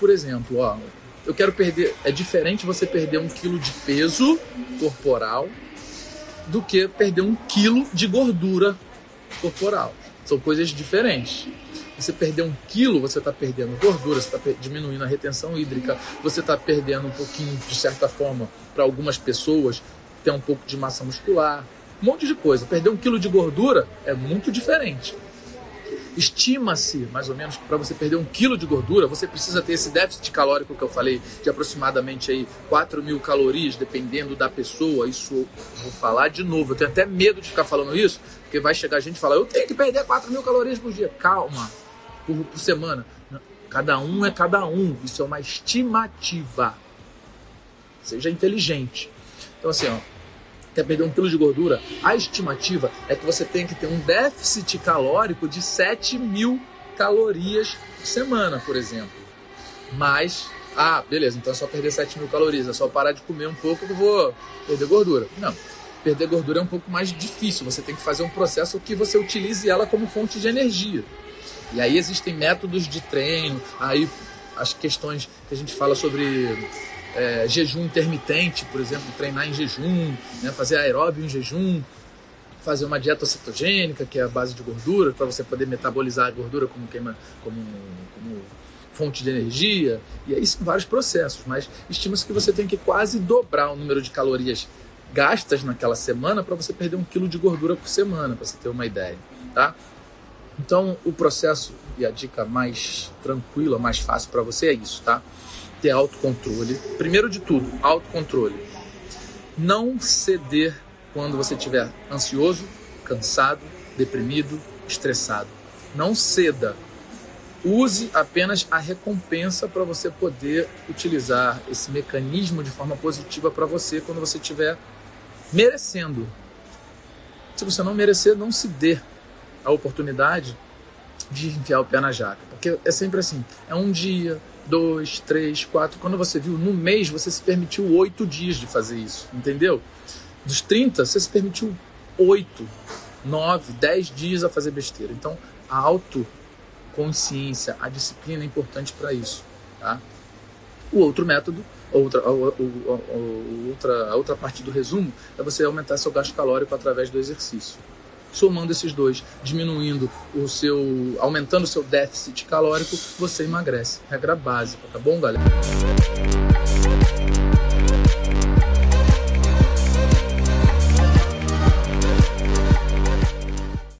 por exemplo, ó, eu quero perder. É diferente você perder um quilo de peso corporal do que perder um quilo de gordura corporal. São coisas diferentes. Você perder um quilo, você está perdendo gordura, você está diminuindo a retenção hídrica, você está perdendo um pouquinho, de certa forma, para algumas pessoas, ter um pouco de massa muscular, um monte de coisa. Perder um quilo de gordura é muito diferente. Estima-se, mais ou menos, que para você perder um quilo de gordura, você precisa ter esse déficit calórico que eu falei, de aproximadamente aí 4 mil calorias, dependendo da pessoa. Isso vou falar de novo. Eu tenho até medo de ficar falando isso, porque vai chegar gente e falar, eu tenho que perder 4 mil calorias por dia. Calma, por, por semana. Cada um é cada um. Isso é uma estimativa. Seja inteligente. Então, assim, ó, quer perder um quilo de gordura, a estimativa é que você tem que ter um déficit calórico de 7 mil calorias por semana, por exemplo. Mas, ah, beleza, então é só perder 7 mil calorias, é só parar de comer um pouco que eu vou perder gordura. Não, perder gordura é um pouco mais difícil, você tem que fazer um processo que você utilize ela como fonte de energia. E aí existem métodos de treino, aí as questões que a gente fala sobre é, jejum intermitente, por exemplo, treinar em jejum, né, fazer aeróbio em jejum, fazer uma dieta cetogênica, que é a base de gordura, para você poder metabolizar a gordura como, queima, como, como fonte de energia. E aí são vários processos, mas estima-se que você tem que quase dobrar o número de calorias gastas naquela semana para você perder um quilo de gordura por semana, para você ter uma ideia, tá? Então, o processo e a dica mais tranquila, mais fácil para você é isso, tá? ter autocontrole. Primeiro de tudo, autocontrole. Não ceder quando você estiver ansioso, cansado, deprimido, estressado. Não ceda. Use apenas a recompensa para você poder utilizar esse mecanismo de forma positiva para você quando você estiver merecendo. Se você não merecer, não se dê a oportunidade de enfiar o pé na jaca. Porque é sempre assim: é um dia, dois, três, quatro. Quando você viu, no mês você se permitiu oito dias de fazer isso, entendeu? Dos 30, você se permitiu oito, nove, dez dias a fazer besteira. Então, a autoconsciência, a disciplina é importante para isso, tá? O outro método, outra, outra, a outra parte do resumo, é você aumentar seu gasto calórico através do exercício somando esses dois, diminuindo o seu, aumentando o seu déficit calórico, você emagrece. Regra básica, tá bom, galera?